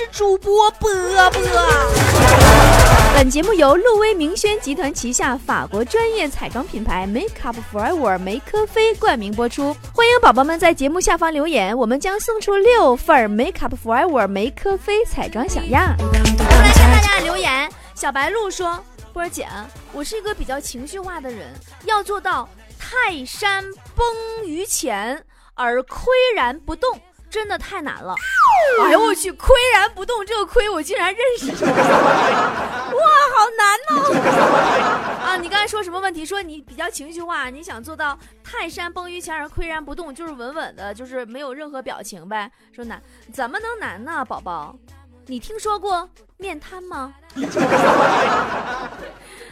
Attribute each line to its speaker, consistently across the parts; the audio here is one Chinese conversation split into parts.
Speaker 1: 是主播波波。本节目由路威明轩集团旗下法国专业彩妆品牌 Make Up Forever 梅科菲冠名播出。欢迎宝宝们在节目下方留言，我们将送出六份 Make Up Forever 梅科菲彩妆小样。来看大家留言，小白鹿说：“波姐，我是一个比较情绪化的人，要做到泰山崩于前而岿然不动。”真的太难了！哎呦我去，岿然不动这个岿我竟然认识，哇，好难哦！啊，你刚才说什么问题？说你比较情绪化，你想做到泰山崩于前而岿然不动，就是稳稳的，就是没有任何表情呗？说难，怎么能难呢，宝宝？你听说过面瘫吗？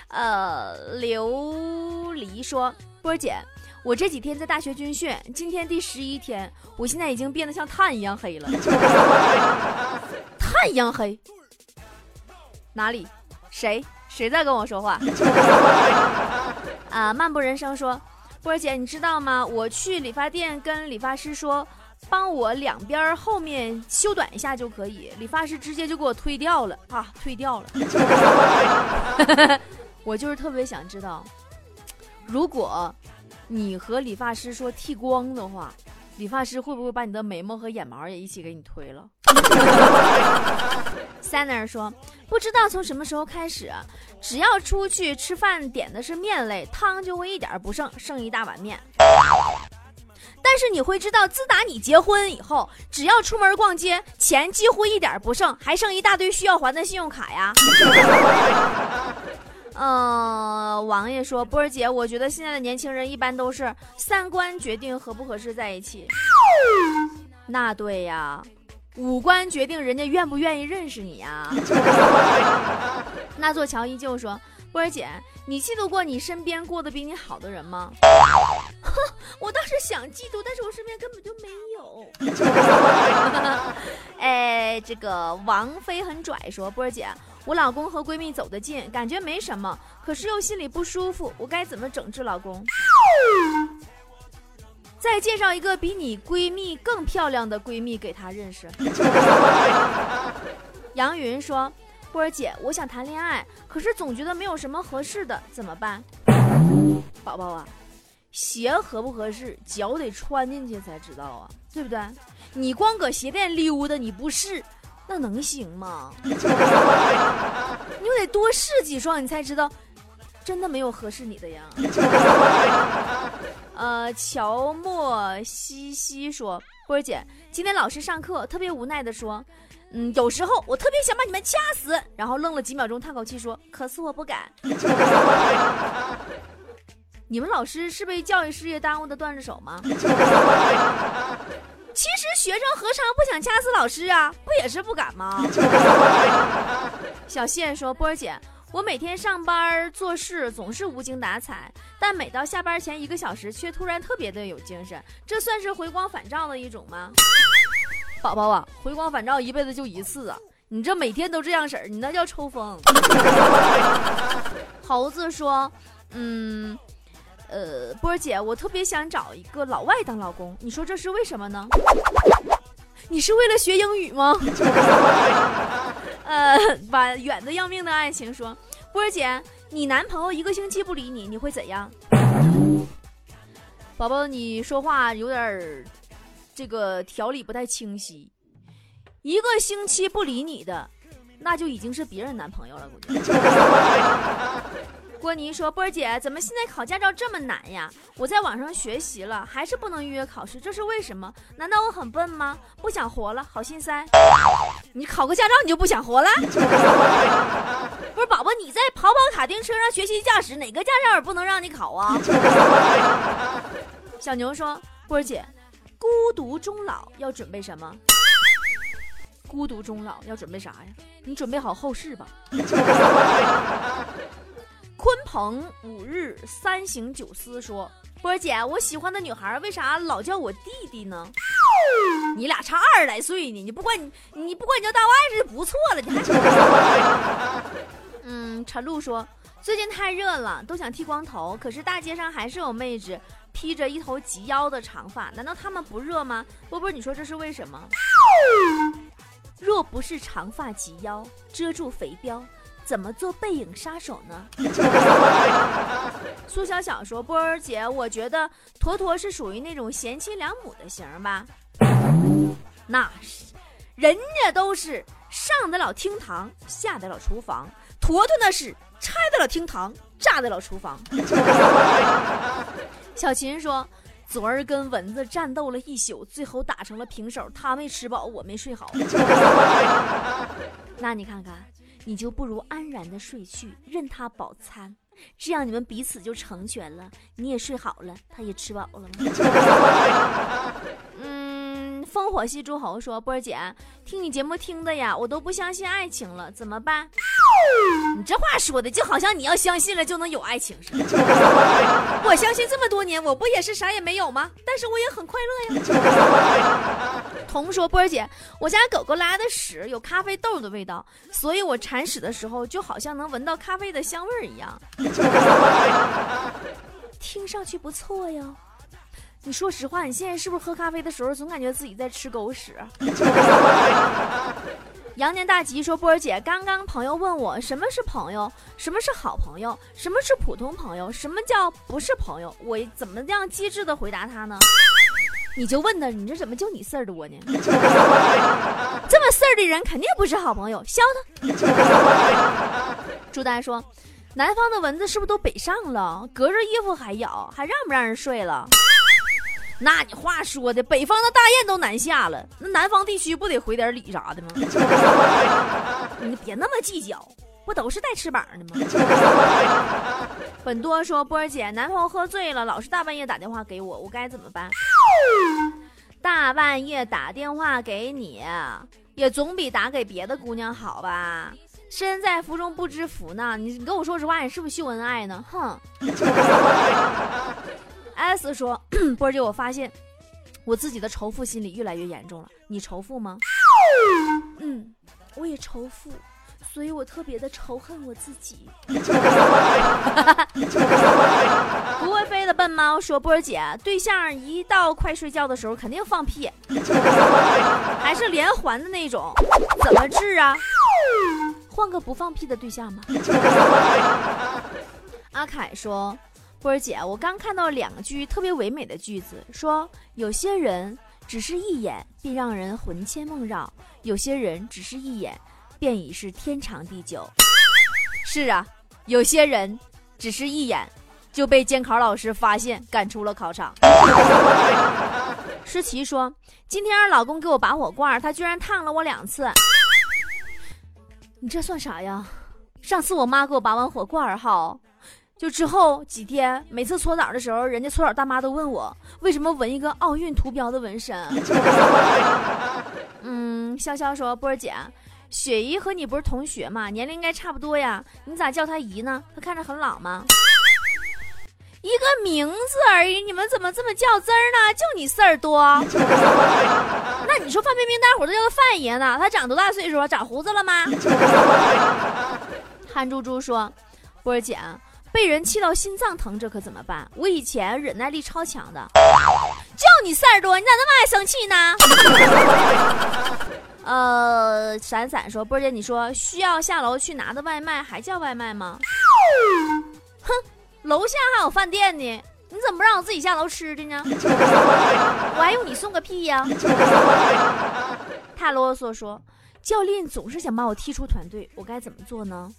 Speaker 1: 呃，琉璃说，波姐。我这几天在大学军训，今天第十一天，我现在已经变得像炭一样黑了。炭一样黑？哪里？谁？谁在跟我说话？啊！漫步人生说，波儿姐，你知道吗？我去理发店跟理发师说，帮我两边后面修短一下就可以，理发师直接就给我推掉了啊，推掉了。我就是特别想知道，如果。你和理发师说剃光的话，理发师会不会把你的眉毛和眼毛也一起给你推了 s a n n 说，不知道从什么时候开始，只要出去吃饭点的是面类，汤就会一点不剩，剩一大碗面。但是你会知道，自打你结婚以后，只要出门逛街，钱几乎一点不剩，还剩一大堆需要还的信用卡呀。嗯，王爷说：“波儿姐，我觉得现在的年轻人一般都是三观决定合不合适在一起。那对呀，五官决定人家愿不愿意认识你呀。”那座桥依旧说：“波儿姐，你嫉妒过你身边过得比你好的人吗？”哼，我倒是想嫉妒，但是我身边根本就没有。哎，这个王菲很拽说：“波儿姐。”我老公和闺蜜走得近，感觉没什么，可是又心里不舒服，我该怎么整治老公？再介绍一个比你闺蜜更漂亮的闺蜜给他认识。杨云说：“波儿姐，我想谈恋爱，可是总觉得没有什么合适的，怎么办？”宝宝啊，鞋合不合适，脚得穿进去才知道啊，对不对？你光搁鞋店溜达，你不试。那能行吗？你又得多试几双，你才知道真的没有合适你的呀。呃，乔莫西西说：“波儿姐，今天老师上课特别无奈的说，嗯，有时候我特别想把你们掐死。”然后愣了几秒钟，叹口气说：“可是我不敢。”你们老师是被教育事业耽误的段子手吗？其实学生何尝不想掐死老师啊？不也是不敢吗？小谢说：“波儿姐，我每天上班做事总是无精打采，但每到下班前一个小时，却突然特别的有精神，这算是回光返照的一种吗？” 宝宝啊，回光返照一辈子就一次啊！你这每天都这样式儿，你那叫抽风。猴子说：“嗯。”呃，波儿姐，我特别想找一个老外当老公，你说这是为什么呢？你是为了学英语吗？呃，把远的要命的爱情说，波儿姐，你男朋友一个星期不理你，你会怎样？宝宝，你说话有点儿这个条理不太清晰，一个星期不理你的，那就已经是别人男朋友了，估计。郭妮说：“波儿姐，怎么现在考驾照这么难呀？我在网上学习了，还是不能预约考试，这是为什么？难道我很笨吗？不想活了，好心塞！你考个驾照你就不想活了？不是宝宝，你在跑跑卡丁车上学习驾驶，哪个驾照也不能让你考啊？” 小牛说：“波儿姐，孤独终老要准备什么？孤独终老要准备啥呀？你准备好后事吧。”鹏五日三省九思说：“波姐，我喜欢的女孩为啥老叫我弟弟呢？你俩差二十来岁呢，你不管你你不管你叫大外甥就不错了，你还…… 嗯，陈露说最近太热了，都想剃光头，可是大街上还是有妹子披着一头及腰的长发，难道他们不热吗？波波，你说这是为什么？若不是长发及腰，遮住肥膘。怎么做背影杀手呢？苏小小说：“波儿姐，我觉得坨坨是属于那种贤妻良母的型吧？那是，人家都是上得了厅堂，下得了厨房，坨坨那是拆得了厅堂，炸得了厨房。”小琴说：“昨儿跟蚊子战斗了一宿，最后打成了平手，他没吃饱，我没睡好。那你看看。”你就不如安然的睡去，任他饱餐，这样你们彼此就成全了。你也睡好了，他也吃饱了？嗯，烽火戏诸侯说：“波儿姐，听你节目听的呀，我都不相信爱情了，怎么办？”你这话说的就好像你要相信了就能有爱情似的。我相信这么多年，我不也是啥也没有吗？但是我也很快乐呀。童说：“波儿姐，我家狗狗拉的屎有咖啡豆的味道，所以我铲屎的时候就好像能闻到咖啡的香味儿一样。听上去不错呀。你说实话，你现在是不是喝咖啡的时候总感觉自己在吃狗屎？” 羊年大吉说：“波儿姐，刚刚朋友问我什么是朋友，什么是好朋友，什么是普通朋友，什么叫不是朋友？我怎么样机智的回答他呢？你就问他，你这怎么就你事儿多呢？这么事儿的人肯定不是好朋友，削他。”朱丹说：“南方的蚊子是不是都北上了？隔着衣服还咬，还让不让人睡了？”那你话说的，北方的大雁都南下了，那南方地区不得回点礼啥的吗？你别那么计较，不都是带翅膀的吗？本多说波儿姐，男朋友喝醉了，老是大半夜打电话给我，我该怎么办？大半夜打电话给你，也总比打给别的姑娘好吧？身在福中不知福呢，你你跟我说实话，你是不是秀恩爱呢？哼。S 说：“ 波儿姐，我发现我自己的仇富心理越来越严重了。你仇富吗？嗯，我也仇富，所以我特别的仇恨我自己。不会飞的笨猫说：波儿姐，对象一到快睡觉的时候肯定放屁，还是连环的那种，怎么治啊？换个不放屁的对象吧。阿凯说。”波儿姐，我刚看到两句特别唯美的句子，说有些人只是一眼便让人魂牵梦绕，有些人只是一眼便已是天长地久。是啊，有些人只是一眼就被监考老师发现赶出了考场。诗琪说，今天让老公给我拔火罐，他居然烫了我两次。你这算啥呀？上次我妈给我拔完火罐哈。就之后几天，每次搓澡的时候，人家搓澡大妈都问我为什么纹一个奥运图标的纹身。嗯，潇潇说：“波儿姐，雪姨和你不是同学吗？年龄应该差不多呀，你咋叫她姨呢？她看着很老吗？一个名字而已，你们怎么这么较真儿呢？就你事儿多。那你说范冰冰，大伙都叫她范爷呢？她长多大岁数了？长胡子了吗？”憨猪猪说：“波儿姐。”被人气到心脏疼，这可怎么办？我以前忍耐力超强的，就你事儿多，你咋那么爱生气呢？呃，闪闪说，波姐，你说需要下楼去拿的外卖还叫外卖吗？哼，楼下还有饭店呢，你怎么不让我自己下楼吃的呢？我还用你送个屁呀？太啰嗦说，教练总是想把我踢出团队，我该怎么做呢？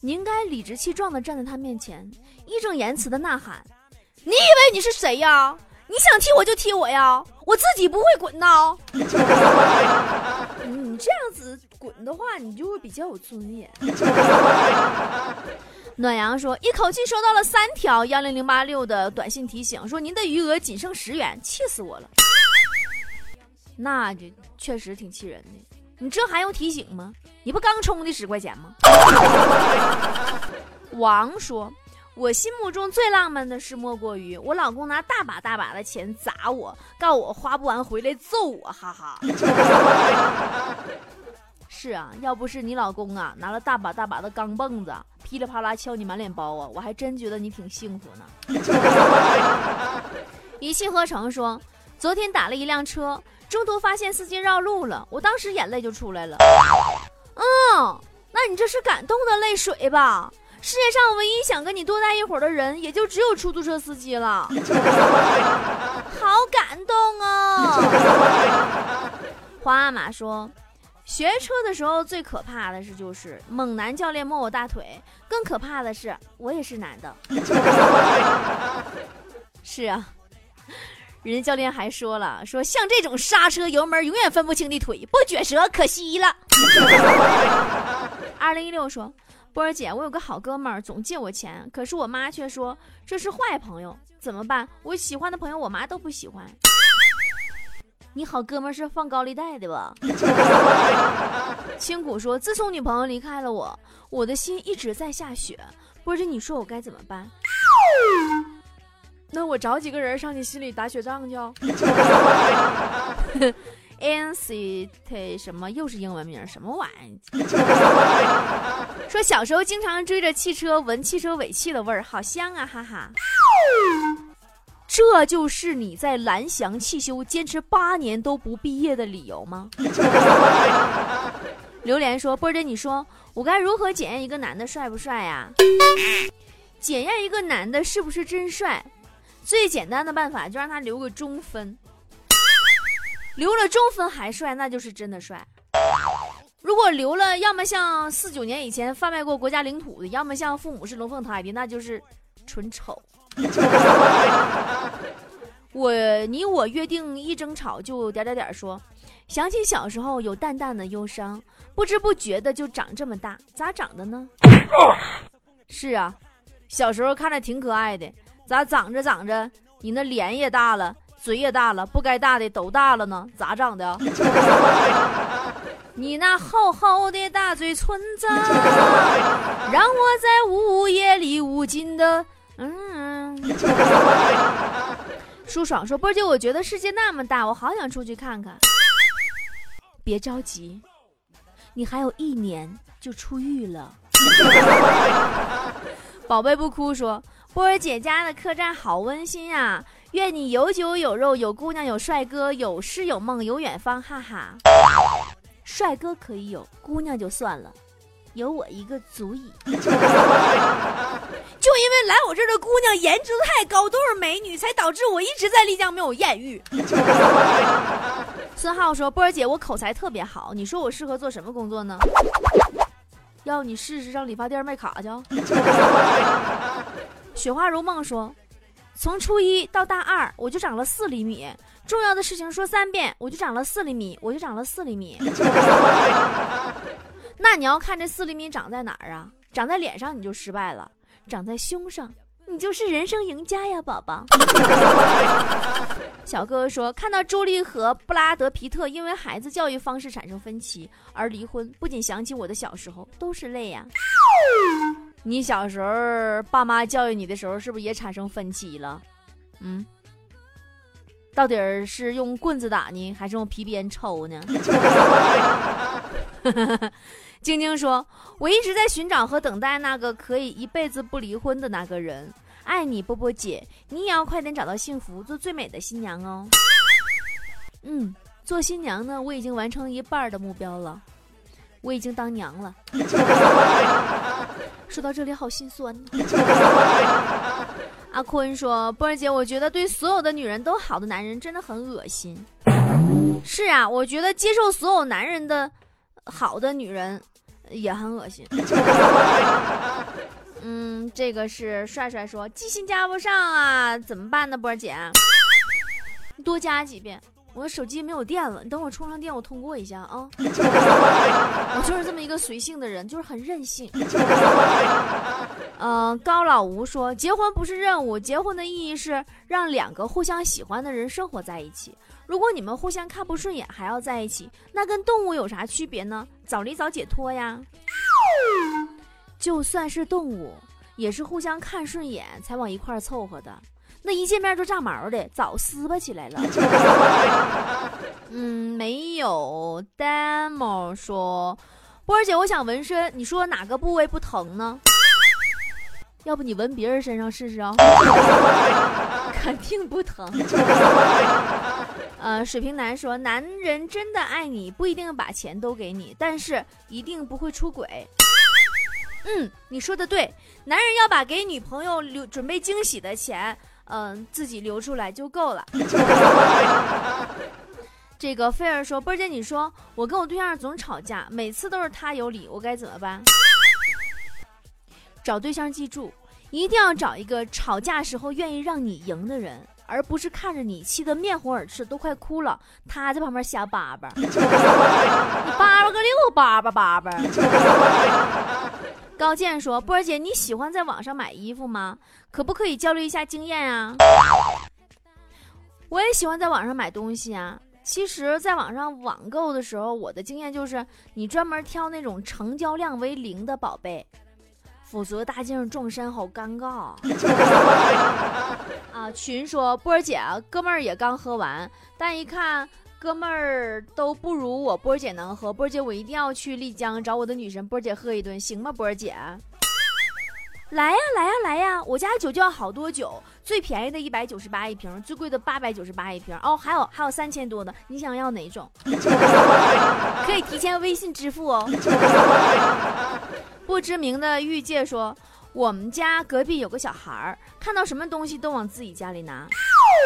Speaker 1: 你应该理直气壮地站在他面前，义正言辞地呐喊：“你以为你是谁呀？你想踢我就踢我呀，我自己不会滚呐！” 你这样子滚的话，你就会比较有尊严。暖阳说：“一口气收到了三条幺零零八六的短信提醒，说您的余额仅剩十元，气死我了。”那就确实挺气人的。你这还用提醒吗？你不刚充的十块钱吗？王说：“我心目中最浪漫的事莫过于我老公拿大把大把的钱砸我，告我花不完回来揍我，哈哈。是啊，要不是你老公啊拿了大把大把的钢镚子噼里啪啦敲你满脸包啊，我还真觉得你挺幸福呢。一气呵成说。昨天打了一辆车，中途发现司机绕路了，我当时眼泪就出来了。嗯，那你这是感动的泪水吧？世界上唯一想跟你多待一会儿的人，也就只有出租车司机了。好感动啊！皇阿玛说，学车的时候最可怕的是就是猛男教练摸我大腿，更可怕的是我也是男的。是啊。人家教练还说了，说像这种刹车油门永远分不清的腿，不撅舌可惜了。二零一六说，波儿姐，我有个好哥们儿总借我钱，可是我妈却说这是坏朋友，怎么办？我喜欢的朋友我妈都不喜欢。你好哥们儿是放高利贷的吧？青谷说，自从女朋友离开了我，我的心一直在下雪。波儿姐，你说我该怎么办？那我找几个人上你心里打雪仗去。Anct 什么又是英文名？什么玩意？说小时候经常追着汽车闻汽车尾气的味儿，好香啊，哈哈。这就是你在蓝翔汽修坚持八年都不毕业的理由吗？榴莲说：“波姐，你说我该如何检验一个男的帅不帅呀？检验一个男的是不是真帅？”最简单的办法就让他留个中分，留了中分还帅，那就是真的帅。如果留了，要么像四九年以前贩卖过国家领土的，要么像父母是龙凤胎的，那就是纯丑。我你我约定一争吵就点点点说，想起小时候有淡淡的忧伤，不知不觉的就长这么大，咋长的呢？是啊，小时候看着挺可爱的。咋长着长着，你那脸也大了，嘴也大了，不该大的都大了呢？咋长的？你那厚厚的大嘴唇子，让我在午夜里无尽的嗯。舒爽说：“波姐，我觉得世界那么大，我好想出去看看。别着急，你还有一年就出狱了。”宝贝不哭说。波儿姐家的客栈好温馨啊！愿你有酒有肉，有姑娘有帅哥，有诗有梦有远方，哈哈。帅哥可以有，姑娘就算了，有我一个足矣。就因为来我这儿的姑娘颜值太高，都是美女，才导致我一直在丽江没有艳遇。孙浩说：“波儿姐，我口才特别好，你说我适合做什么工作呢？要你试试上理发店卖卡去。”雪花如梦说：“从初一到大二，我就长了四厘米。重要的事情说三遍，我就长了四厘米，我就长了四厘米。那你要看这四厘米长在哪儿啊？长在脸上你就失败了，长在胸上你就是人生赢家呀，宝宝。”小哥哥说：“看到朱莉和布拉德皮特因为孩子教育方式产生分歧而离婚，不仅想起我的小时候，都是泪呀。”你小时候爸妈教育你的时候，是不是也产生分歧了？嗯，到底是用棍子打呢，还是用皮鞭抽呢？晶晶说：“我一直在寻找和等待那个可以一辈子不离婚的那个人，爱你，波波姐，你也要快点找到幸福，做最美的新娘哦。”嗯，做新娘呢，我已经完成一半的目标了。我已经当娘了，说到这里好心酸。阿坤说：“波儿姐，我觉得对所有的女人都好的男人真的很恶心。”是啊，我觉得接受所有男人的好的女人也很恶心。嗯，这个是帅帅说记性加不上啊，怎么办呢？波儿姐，多加几遍。我的手机没有电了，你等我充上电，我通过一下啊。我就是这么一个随性的人，就是很任性。嗯，高老吴说，结婚不是任务，结婚的意义是让两个互相喜欢的人生活在一起。如果你们互相看不顺眼还要在一起，那跟动物有啥区别呢？早离早解脱呀。就算是动物，也是互相看顺眼才往一块凑合的。那一见面就炸毛的，早撕巴起来了。嗯，没有。demo 说，波儿姐，我想纹身，你说哪个部位不疼呢？要不你纹别人身上试试啊？肯定不疼。呃，水瓶男说，男人真的爱你，不一定把钱都给你，但是一定不会出轨。嗯，你说的对，男人要把给女朋友留准备惊喜的钱，嗯，自己留出来就够了。这个菲儿说，波儿姐，你说我跟我对象总吵架，每次都是他有理，我该怎么办？找对象记住，一定要找一个吵架时候愿意让你赢的人，而不是看着你气得面红耳赤，都快哭了，他在旁边瞎叭叭。你叭叭个六叭叭叭叭。高健说：“波儿姐，你喜欢在网上买衣服吗？可不可以交流一下经验啊？”我也喜欢在网上买东西啊。其实，在网上网购的时候，我的经验就是，你专门挑那种成交量为零的宝贝，否则大街上撞衫好尴尬。啊，群说波儿姐，哥们儿也刚喝完，但一看。哥们儿都不如我波姐能喝，波姐我一定要去丽江找我的女神波姐喝一顿，行吗？波姐，来呀来呀来呀！我家酒窖好多酒，最便宜的一百九十八一瓶，最贵的八百九十八一瓶。哦，还有还有三千多的，你想要哪种？可以提前微信支付哦。不知名的玉界说，我们家隔壁有个小孩儿，看到什么东西都往自己家里拿。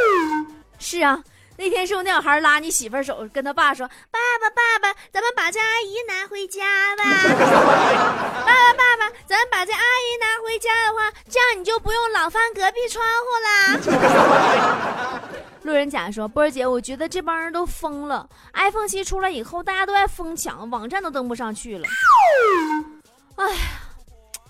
Speaker 1: 是啊。那天是不是那小孩拉你媳妇手，跟他爸说：“爸爸，爸爸，咱们把这阿姨拿回家吧。”爸爸，爸爸，咱们把这阿姨拿回家的话，这样你就不用老翻隔壁窗户啦。路人甲说：“波儿姐，我觉得这帮人都疯了。iPhone 七出来以后，大家都在疯抢，网站都登不上去了。哎呀，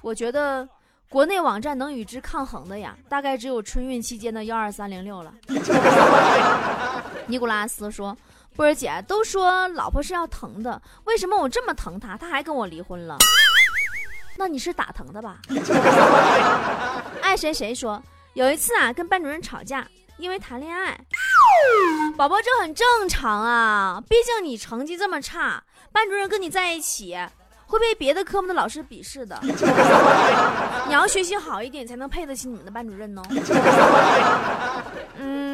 Speaker 1: 我觉得。”国内网站能与之抗衡的呀，大概只有春运期间的幺二三零六了。尼古拉斯说：“波儿姐，都说老婆是要疼的，为什么我这么疼她，她还跟我离婚了？那你是打疼的吧？” 爱谁谁说：“有一次啊，跟班主任吵架，因为谈恋爱。宝宝，这很正常啊，毕竟你成绩这么差，班主任跟你在一起。”会被别的科目的老师鄙视的，你要学习好一点，才能配得起你们的班主任哦。嗯，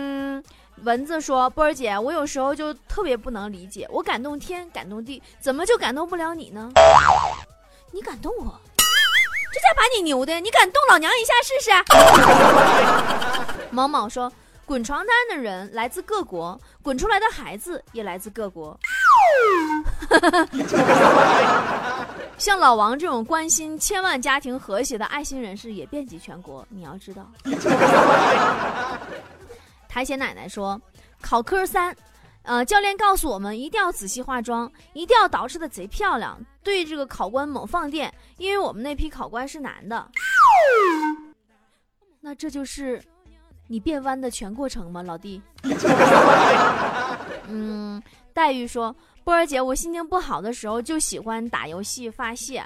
Speaker 1: 蚊子说：“波儿姐，我有时候就特别不能理解，我感动天，感动地，怎么就感动不了你呢？你感动我，这家把你牛的，你敢动老娘一下试试？” 毛毛说：“滚床单的人来自各国，滚出来的孩子也来自各国。”像老王这种关心千万家庭和谐的爱心人士也遍及全国，你要知道。苔藓奶奶说，考科三，呃，教练告诉我们一定要仔细化妆，一定要捯饬的贼漂亮，对这个考官猛放电，因为我们那批考官是男的。那这就是你变弯的全过程吗，老弟？嗯，黛玉说。波儿姐，我心情不好的时候就喜欢打游戏发泄。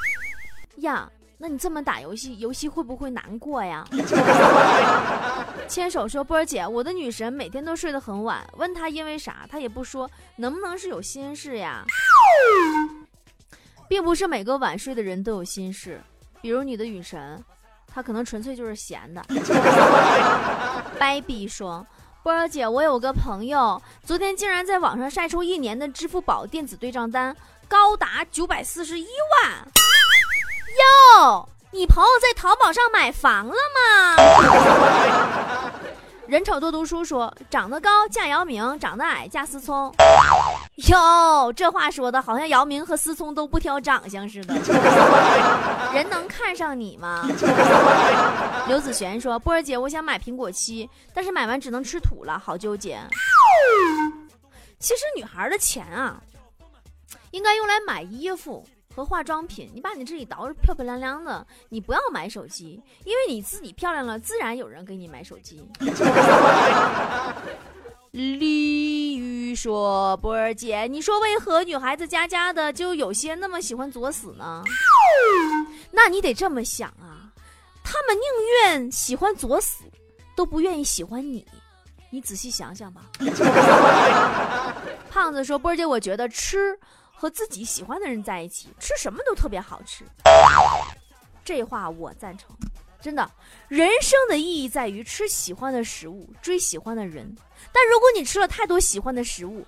Speaker 1: 呀，那你这么打游戏，游戏会不会难过呀？牵手说，波儿姐，我的女神每天都睡得很晚，问她因为啥，她也不说，能不能是有心事呀？并不是每个晚睡的人都有心事，比如你的女神，她可能纯粹就是闲的。掰逼说。波儿姐，我有个朋友，昨天竟然在网上晒出一年的支付宝电子对账单，高达九百四十一万。哟，你朋友在淘宝上买房了吗？人丑多读书说，长得高嫁姚明，长得矮嫁思聪。哟，这话说的好像姚明和思聪都不挑长相似的。人能看上你吗？刘子璇说：“波儿姐，我想买苹果七，但是买完只能吃土了，好纠结。”其实女孩的钱啊，应该用来买衣服。和化妆品，你把你自己捯饬漂漂亮亮的，你不要买手机，因为你自己漂亮了，自然有人给你买手机。鲤鱼说：“波儿姐，你说为何女孩子家家的就有些那么喜欢作死呢？那你得这么想啊，他们宁愿喜欢作死，都不愿意喜欢你。你仔细想想吧。”胖子说：“波儿姐，我觉得吃。”和自己喜欢的人在一起，吃什么都特别好吃。这话我赞成。真的，人生的意义在于吃喜欢的食物，追喜欢的人。但如果你吃了太多喜欢的食物，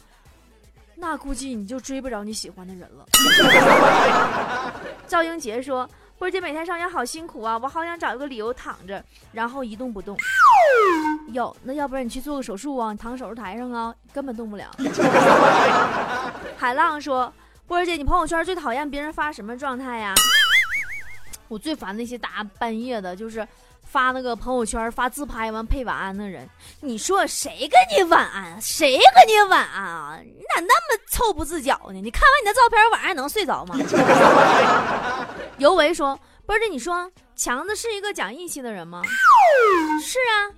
Speaker 1: 那估计你就追不着你喜欢的人了。赵英杰说：“波姐每天上学好辛苦啊，我好想找一个理由躺着，然后一动不动。哟，那要不然你去做个手术啊？你躺手术台上啊，根本动不了。海浪说：“波姐，你朋友圈最讨厌别人发什么状态呀？”我最烦那些大半夜的，就是发那个朋友圈发自拍完配晚安的人。你说谁跟你晚安？谁跟你晚安啊？你咋那么臭不自觉呢？你看完你的照片，晚上还能睡着吗？尤维说：“波姐，你说强子是一个讲义气的人吗？是啊，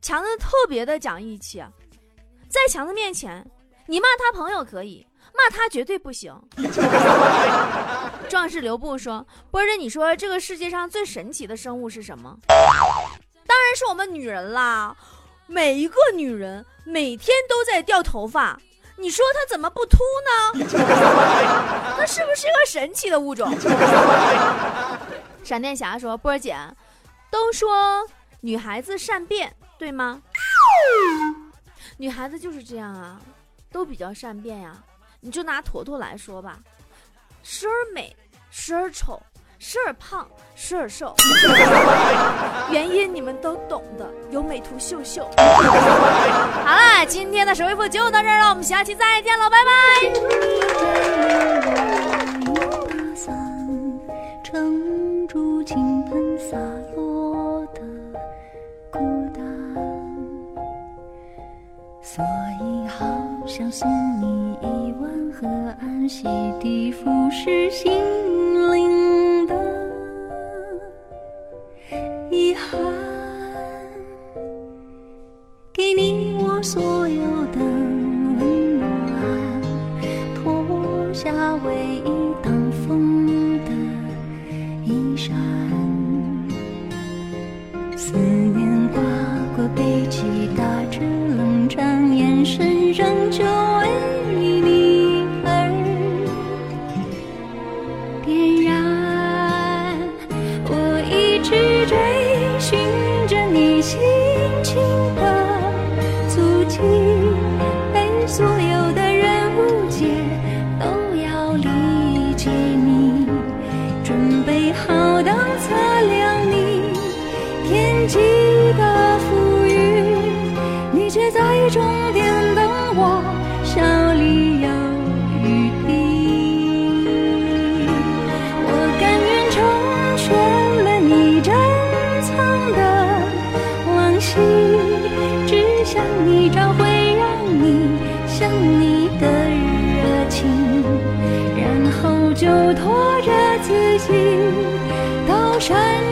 Speaker 1: 强子特别的讲义气啊，在强子面前，你骂他朋友可以。”骂他绝对不行。壮士留步说：“波儿，你说这个世界上最神奇的生物是什么？当然是我们女人啦！每一个女人每天都在掉头发，你说她怎么不秃呢？那是不是一个神奇的物种？”闪电侠说：“波儿姐，都说女孩子善变，对吗？女孩子就是这样啊，都比较善变呀。”你就拿坨坨来说吧，时而美，时而丑，时而胖，时而瘦，原因你们都懂的，有美图秀秀。好了，今天的首回复就到这儿了，我们下期再见了，拜
Speaker 2: 拜。想送你一碗河岸洗涤腐蚀心灵。终点的我，笑里有雨滴。我甘愿成全了你珍藏的往昔，只想你找回让你想你的热情，然后就拖着自己到山。